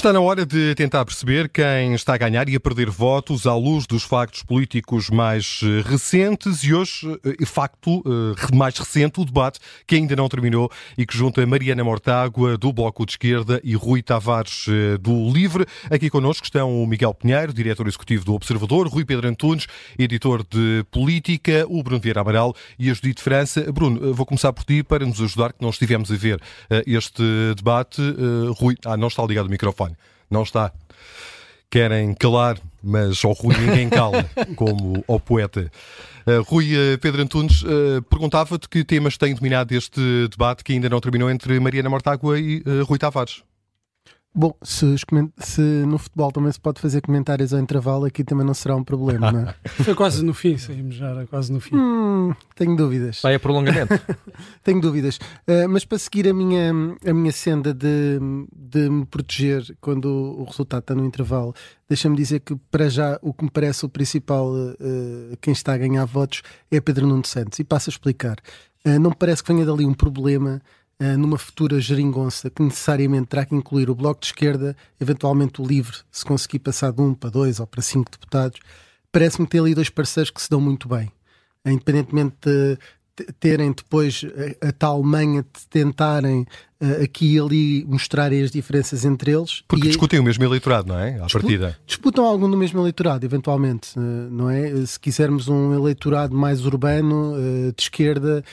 Está na hora de tentar perceber quem está a ganhar e a perder votos à luz dos factos políticos mais eh, recentes e hoje, eh, facto eh, mais recente, o debate que ainda não terminou e que junta Mariana Mortágua, do Bloco de Esquerda, e Rui Tavares, do Livre. Aqui connosco estão o Miguel Pinheiro, diretor executivo do Observador, Rui Pedro Antunes, editor de Política, o Bruno Vieira Amaral e a Judite França. Bruno, vou começar por ti para nos ajudar, que não estivemos a ver este debate. Rui, ah, não está ligado o microfone. Não está. Querem calar, mas ao Rui ninguém cala, como ao poeta. Uh, Rui uh, Pedro Antunes uh, perguntava-te que temas têm dominado este debate que ainda não terminou entre Mariana Mortágua e Rui Tavares. Bom, se, se, no futebol também se pode fazer comentários ao intervalo, aqui também não será um problema, não é? Foi quase no fim, saímos já quase no fim. Hum, tenho dúvidas. Vai a prolongamento. tenho dúvidas. Uh, mas para seguir a minha, a minha senda de, de me proteger quando o, resultado está no intervalo, deixa-me dizer que para já o que me parece o principal, uh, quem está a ganhar votos, é Pedro Nuno Santos. E passo a explicar. Uh, não me parece que venha dali um problema numa futura geringonça que necessariamente terá que incluir o Bloco de Esquerda, eventualmente o LIVRE, se conseguir passar de um para dois ou para cinco deputados, parece-me ter ali dois parceiros que se dão muito bem. Independentemente de terem depois a, a tal manha de tentarem uh, aqui e ali mostrarem as diferenças entre eles. Porque discutem o mesmo eleitorado, não é? À partida. Disputam algum do mesmo eleitorado, eventualmente, uh, não é? Se quisermos um eleitorado mais urbano, uh, de esquerda,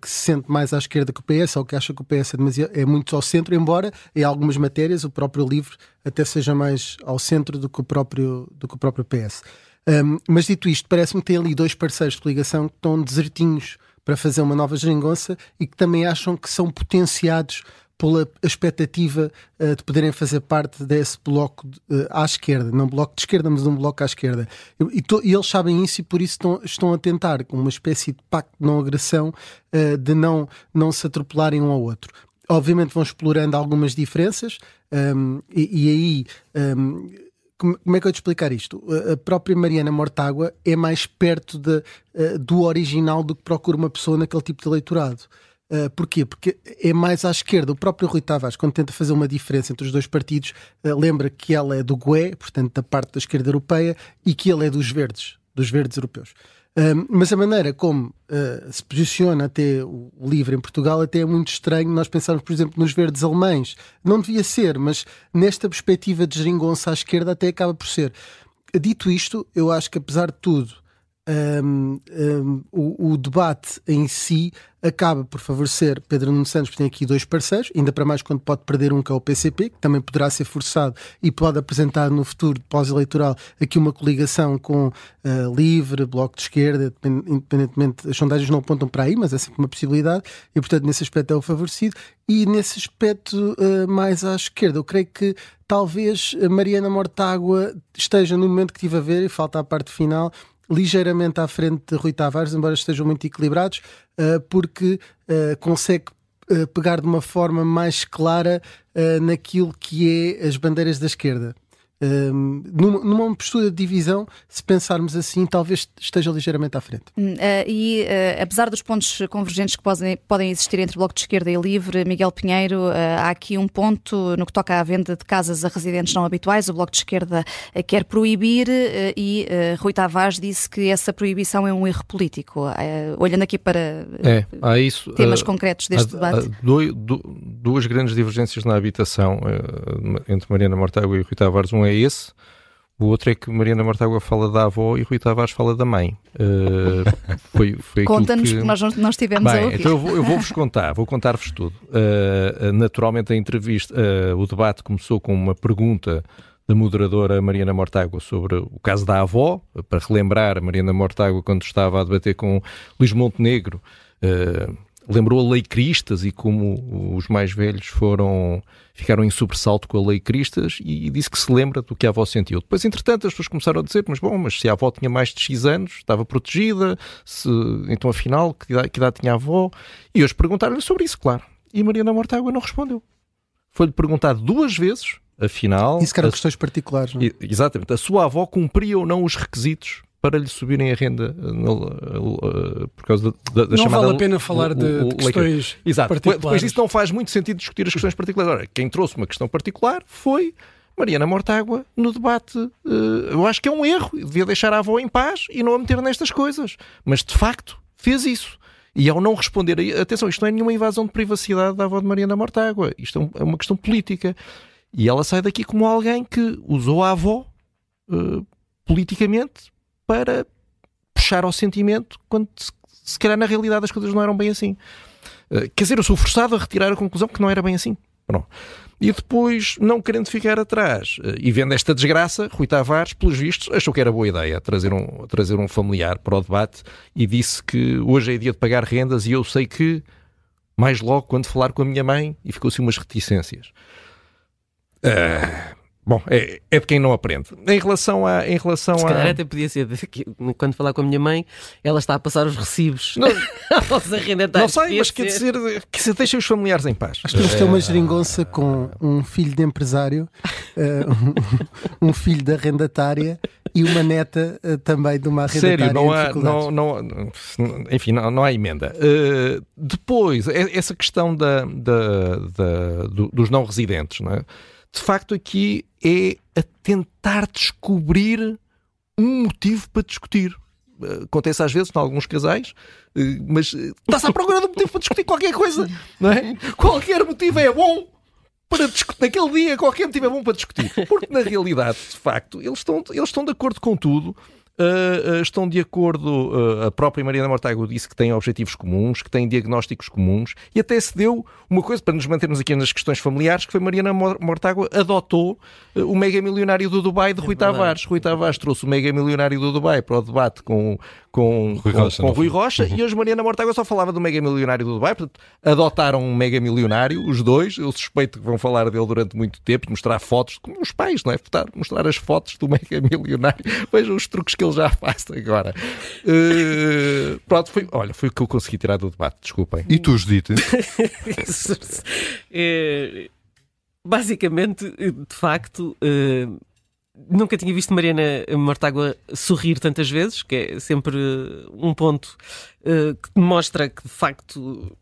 que se sente mais à esquerda que o PS, ou que acha que o PS é, é muito ao centro, embora em algumas matérias o próprio LIVRE até seja mais ao centro do que o próprio, do que o próprio PS. Um, mas dito isto, parece-me que tem ali dois parceiros de ligação que estão desertinhos para fazer uma nova geringonça e que também acham que são potenciados pela expectativa uh, de poderem fazer parte desse bloco uh, à esquerda, não bloco de esquerda, mas um bloco à esquerda. E, to, e eles sabem isso e por isso estão, estão, a tentar, com uma espécie de pacto de não agressão, uh, de não, não se atropelarem um ao outro. Obviamente vão explorando algumas diferenças um, e, e, aí. Um, como é que eu te explicar isto? A própria Mariana Mortágua é mais perto de, do original do que procura uma pessoa naquele tipo de eleitorado. Porquê? Porque é mais à esquerda. O próprio Rui Tavares, quando tenta fazer uma diferença entre os dois partidos, lembra que ela é do GUE, portanto da parte da esquerda europeia, e que ele é dos verdes, dos verdes europeus mas a maneira como uh, se posiciona até o livro em Portugal até é muito estranho. Nós pensarmos, por exemplo, nos verdes alemães. Não devia ser, mas nesta perspectiva de geringonça à esquerda até acaba por ser. Dito isto, eu acho que apesar de tudo, um, um, o, debate em si acaba por favorecer Pedro Nuno Santos, porque tem aqui dois parceiros, ainda para mais quando pode perder um que é o PCP, que também poderá ser forçado e pode apresentar no futuro pós-eleitoral aqui uma coligação com uh, Livre, Bloco de Esquerda, independentemente, as sondagens não apontam para aí, mas é sempre uma possibilidade, e portanto nesse aspecto é o favorecido, e nesse aspecto uh, mais à esquerda, eu creio que talvez Mariana Mortágua esteja no momento que estive a ver, e falta a parte final, ligeiramente à frente de Rui Tavares, embora estejam muito equilibrados, uh, porque uh, consegue uh, pegar de uma forma mais clara naquilo que é as bandeiras da esquerda numa, numa postura de divisão, se pensarmos assim, talvez esteja ligeiramente à frente. Uh, e uh, apesar dos pontos convergentes que podem, podem existir entre o Bloco de Esquerda e Livre, Miguel Pinheiro, uh, há aqui um ponto no que toca à venda de casas a residentes não habituais. O Bloco de Esquerda quer proibir e Rui Tavares disse que essa proibição é um erro político. olhando aqui para é, há isso, temas concretos deste há, debate. Há dois, duas grandes divergências na habitação entre Mariana Mortágua e Rui Tavares. Um é é esse. O outro é que Mariana Mortágua fala da avó e Rui Tavares fala da mãe. Uh, foi, foi Conta-nos, que... porque nós não estivemos Bem, a ouvir. Então eu, vou, eu vos contar, vou contar-vos tudo. Uh, naturalmente a entrevista, uh, o debate começou com uma pergunta da moderadora Mariana Mortágua sobre o caso da avó, para relembrar Mariana Mortágua quando estava a debater com Luís Montenegro, lembrou a lei Cristas e como os mais velhos foram ficaram em sobressalto com a lei Cristas e, e disse que se lembra do que a avó sentiu. Depois, entretanto, as pessoas começaram a dizer, mas bom, mas se a avó tinha mais de X anos, estava protegida, se, então afinal, que idade, que idade tinha a avó? E hoje perguntaram-lhe sobre isso, claro. E Mariana Mortágua não respondeu. Foi-lhe perguntado duas vezes, afinal... Isso que eram a, questões particulares, não é? Exatamente. A sua avó cumpria ou não os requisitos para lhe subirem a renda uh, por causa da, da não chamada... Não vale a pena falar de, de questões Exato. particulares. Depois disso não faz muito sentido discutir as questões particulares. Ora, quem trouxe uma questão particular foi Mariana Mortágua no debate. Uh, eu acho que é um erro. Devia deixar a avó em paz e não a meter nestas coisas. Mas, de facto, fez isso. E ao não responder, atenção, isto não é nenhuma invasão de privacidade da avó de Mariana Mortágua. Isto é, é uma questão política. E ela sai daqui como alguém que usou a avó uh, politicamente para puxar ao sentimento quando se, se calhar na realidade as coisas não eram bem assim. Uh, quer dizer, eu sou forçado a retirar a conclusão que não era bem assim. Pronto. E depois, não querendo ficar atrás uh, e vendo esta desgraça, Rui Tavares, pelos vistos, achou que era boa ideia trazer um, trazer um familiar para o debate e disse que hoje é dia de pagar rendas e eu sei que mais logo quando falar com a minha mãe e ficou-se umas reticências. Uh, Bom, é, é de quem não aprende. Em relação a. Em relação Se a... calhar até podia ser. Que, quando falar com a minha mãe, ela está a passar os recibos não, aos arrendatários. Não sei, mas quer dizer, quer dizer, deixem os familiares em paz. Acho que temos ter uma geringonça com um filho de empresário, uh, um, filho de arrendatária e uma neta uh, também de uma arrendatária. Sério, não há. Não, não, enfim, não, não há emenda. Uh, depois, essa questão da, da, da do, dos não residentes, não é? De facto aqui é a tentar descobrir um motivo para discutir. Eh, acontece às vezes, em alguns casais, eh, mas eh, está-se à procura de um motivo para discutir qualquer coisa, não é? Qualquer motivo é bom para discutir. Naquele dia, qualquer motivo é bom para discutir. Porque na realidade, de facto, eles estão, eles estão de acordo com tudo uh, estão de acordo, uh, a própria Mariana Mortágua disse que têm objetivos comuns, que têm diagnósticos comuns, e até se deu uma coisa, para nos mantermos aqui nas questões familiares, que foi Mariana Mortágua adotou o mega milionário do Dubai de Rui é Tavares. Rui Tavares trouxe o mega milionário do Dubai para o debate com, com Rui Rocha, com, com Rui Rocha uhum. e hoje Mariana Mortágua só falava do mega milionário do Dubai, portanto, adotaram um mega milionário, os dois, eu suspeito que vão falar dele durante muito tempo, mostrar fotos, como os pais, não é? Mostrar, mostrar as fotos do mega milionário, vejam os truques que ele já faz agora. Uh, pronto, foi, olha, foi o que eu consegui tirar do debate, desculpem. E tu, Judite? é, basicamente, de facto... Uh, nunca tinha visto Mariana Mortágua sorrir tantas vezes, que é sempre um ponto uh, que mostra que de facto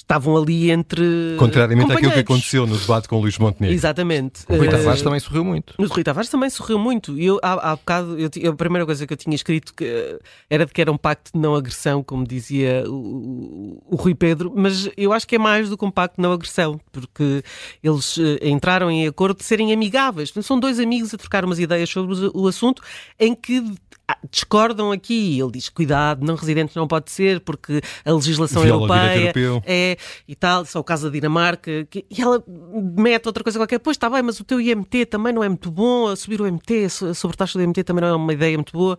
estavam ali entre. Contrariamente àquilo que aconteceu no debate com o Luís Montenegro. Exatamente. O Rui uh, Tavares também sorriu muito. O Rui Tavares também sorriu muito. E eu, há, há bocado, eu, a primeira coisa que eu tinha escrito que, era de que era um pacto de não agressão, como dizia o, o, o Rui Pedro, mas eu acho que é mais do que um pacto de não agressão, porque eles uh, entraram em acordo de serem amigáveis. São dois amigos a trocar umas ideias sobre o, assunto em que discordam aqui. Ele diz: cuidado, não residentes não pode ser, porque a legislação Viola europeia é e tal, só o caso da Dinamarca. Que, e ela mete outra coisa qualquer. Pois está bem, mas o teu IMT também não é muito bom. Subir o IMT, a sobretaxa do IMT também não é uma ideia muito boa.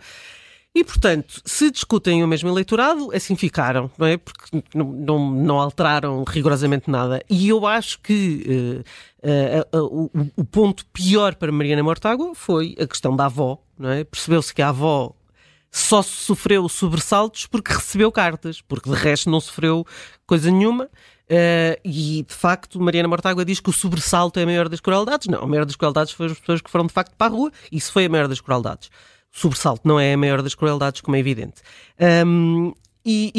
E, portanto, se discutem o mesmo eleitorado, assim ficaram, não é? Porque não, não, não alteraram rigorosamente nada. E eu acho que uh, uh, uh, o, o, ponto pior para Mariana Mortágua foi a questão da avó, não é? Percebeu-se que a avó só sofreu sobressaltos porque recebeu cartas, porque de resto não sofreu coisa nenhuma. Uh, e de facto, Mariana Mortágua diz que o sobressalto é a maior das crueldades. Não, a maior das crueldades foi as pessoas que foram de facto para a rua, isso foi a maior das crueldades sobressalto, não é a maior das crueldades, como é evidente. Um, e,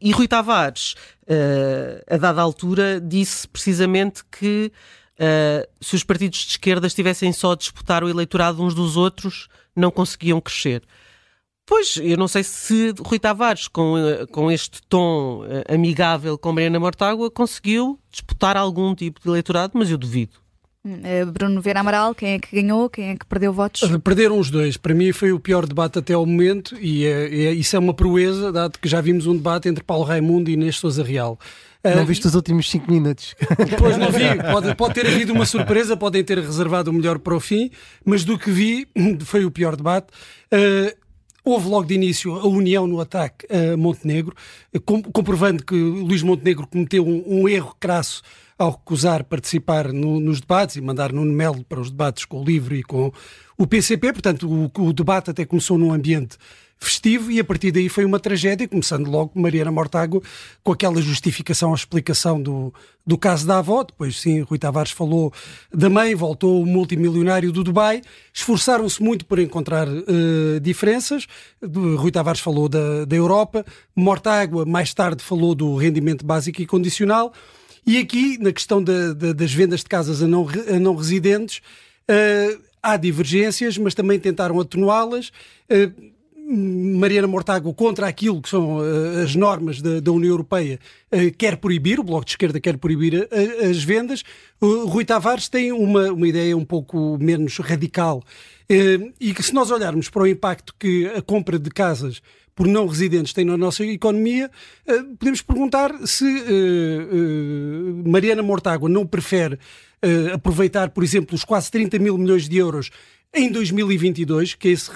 e, e, Rui Tavares, uh, a dada altura, disse precisamente que uh, se os partidos de esquerda estivessem só a disputar o eleitorado uns dos outros, não conseguiam crescer. Pois, eu não sei se Rui Tavares, com, uh, com este tom amigável com Mariana Mortágua, conseguiu disputar algum tipo de eleitorado, mas eu duvido. Eh, Bruno Vera Amaral, quem é que ganhou, quem é que perdeu votos? Perderam os dois. Para mim foi o pior debate até ao momento e é, é, isso é uma proeza, dado que já vimos um debate entre Paulo Raimundo e Inês Sousa Real. Não uh, viste os últimos 5 minutos? Pois não vi. Pode, pode ter havido uma surpresa, podem ter reservado o melhor para o fim, mas do que vi, foi o pior debate. Uh, Houve logo de início a união no ataque a Montenegro, comprovando que Luís Montenegro cometeu um, um erro crasso ao recusar participar no, nos debates e mandar Nuno Melo para os debates com o LIVRE e com o PCP. Portanto, o, o debate até começou num ambiente festivo e a partir daí foi uma tragédia, começando logo Mariana Mortágua com aquela justificação ou explicação do, do caso da avó, depois sim, Rui Tavares falou da mãe, voltou o multimilionário do Dubai, esforçaram-se muito por encontrar uh, diferenças, Rui Tavares falou da, da Europa, Mortágua mais tarde falou do rendimento básico e condicional, e aqui, na questão da, das vendas de casas a não, a não residentes, uh, há divergências, mas também tentaram atenuá-las. Uh, Mariana Mortágua contra aquilo que são uh, as normas da, da União Europeia uh, quer proibir, o Bloco de Esquerda quer proibir uh, as vendas. Rui Tavares tem uma, uma ideia um pouco menos radical e que se nós olharmos para o impacto que a compra de casas por não residentes tem na nossa economia, podemos perguntar se Mariana Mortágua não prefere aproveitar, por exemplo, os quase 30 mil milhões de euros em 2022, que esse,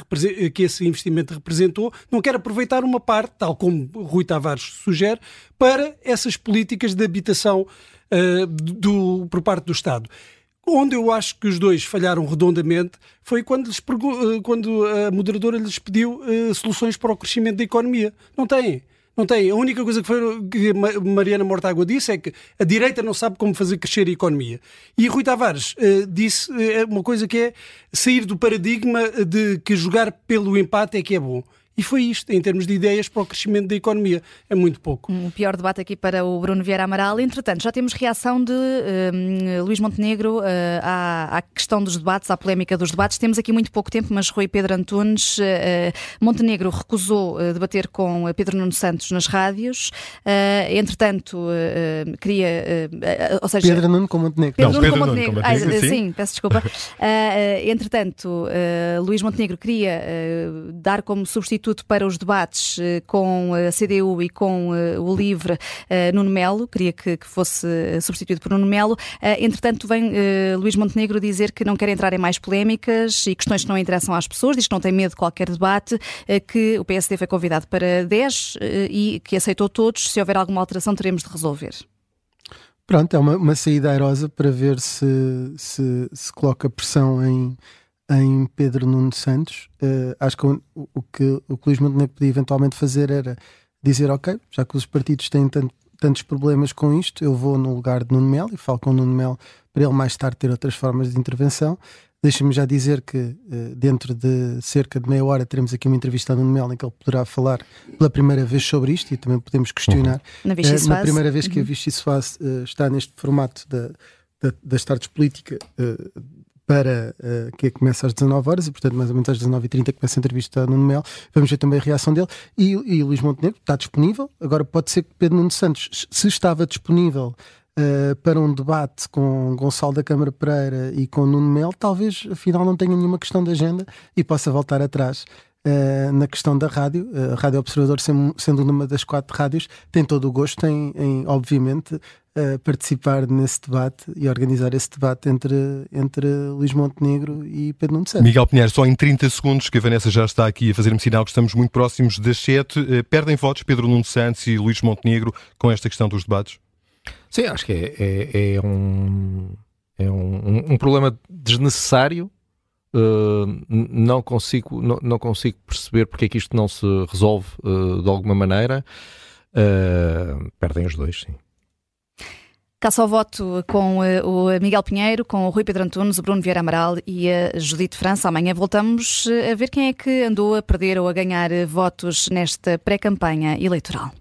que esse investimento representou, não quer aproveitar uma parte, tal como Rui Tavares sugere, para essas políticas de habitação uh, do, por parte do Estado. Onde eu acho que os dois falharam redondamente foi quando, eh, quando a moderadora lhes pediu uh, soluções para o crescimento da economia. Não têm. Não tem. A única coisa que, foi, que Mariana Mortágua disse é que a direita não sabe como fazer crescer a economia. E Rui Tavares uh, disse uh, uma coisa que é sair do paradigma de que jogar pelo empate é que é bom. E foi isto, em termos de ideias para o crescimento da economia. É muito pouco. Um pior debate aqui para o Bruno Vieira Amaral. Entretanto, já temos reação de uh, Luís Montenegro uh, à, à, questão dos debates, à polémica dos debates. Temos aqui muito pouco tempo, mas Rui Pedro Antunes, uh, Montenegro recusou debater com Pedro Nuno Santos nas rádios. entretanto, queria. ou seja, Pedro Nuno com Montenegro. Pedro, Não, Nuno, Pedro com Montenegro. Nuno com Montenegro. Ah, sim. sim. peço desculpa. entretanto, Luís Montenegro queria dar como substituto substituto para os debates eh, com a CDU e com eh, o LIVRE, eh, Nuno Melo, queria que, que fosse substituído por Nuno Melo. Entretanto, vem Luís Montenegro dizer que não quer entrar em mais polémicas e questões que não interessam às pessoas, diz que não tem medo de qualquer debate, que o PSD foi convidado para 10 e que aceitou todos. Se houver alguma alteração, teremos de resolver. Pronto, é uma, uma saída airosa para ver se, se, se coloca pressão em, em Pedro Nuno Santos. Uh, acho que o, o, que o Luís Montenegro podia eventualmente fazer era dizer: Ok, já que os partidos têm tanto, tantos problemas com isto, eu vou no lugar de Nuno Melo e falo com o Nuno Melo para ele mais tarde ter outras formas de intervenção. Deixa-me já dizer que uh, dentro de cerca de meia hora teremos aqui uma entrevista a Nuno Melo em que ele poderá falar pela primeira vez sobre isto e também podemos questionar. Uhum. Na, uh, na primeira vez que uhum. a Vichy Soase uh, está neste formato da, da, das tardes política para uh, que começa às 19 horas e, portanto, mais ou menos às 19h30 começa a entrevista no Mel. Vamos ver também a reação dele. E, e Luís Montenegro está disponível. Agora, pode ser que Pedro Nuno Santos, se estava disponível uh, para um debate com Gonçalo da Câmara Pereira e com Nuno Mel, talvez afinal não tenha nenhuma questão de agenda e possa voltar atrás. Uh, na questão da rádio, a Rádio Observador, sendo uma das quatro rádios, tem todo o gosto em, em obviamente, uh, participar nesse debate e organizar esse debate entre, entre Luís Montenegro e Pedro Nuno Santos. Miguel Pinheiro, só em 30 segundos, que a Vanessa já está aqui a fazer-me sinal que estamos muito próximos das 7. Uh, perdem votos Pedro Nuno Santos e Luís Montenegro com esta questão dos debates? Sim, acho que é, é, é um, é um, um problema desnecessário Uh, não, consigo, não, não, consigo perceber porque é que isto não se resolve uh, de alguma maneira. Uh, perdem os dois, sim. Caça ao voto com o Miguel Pinheiro, com o Rui Pedro Antunes, o Bruno Vieira Amaral e a Judite França. Amanhã voltamos a ver quem é que andou a perder ou a ganhar votos nesta pré-campanha eleitoral.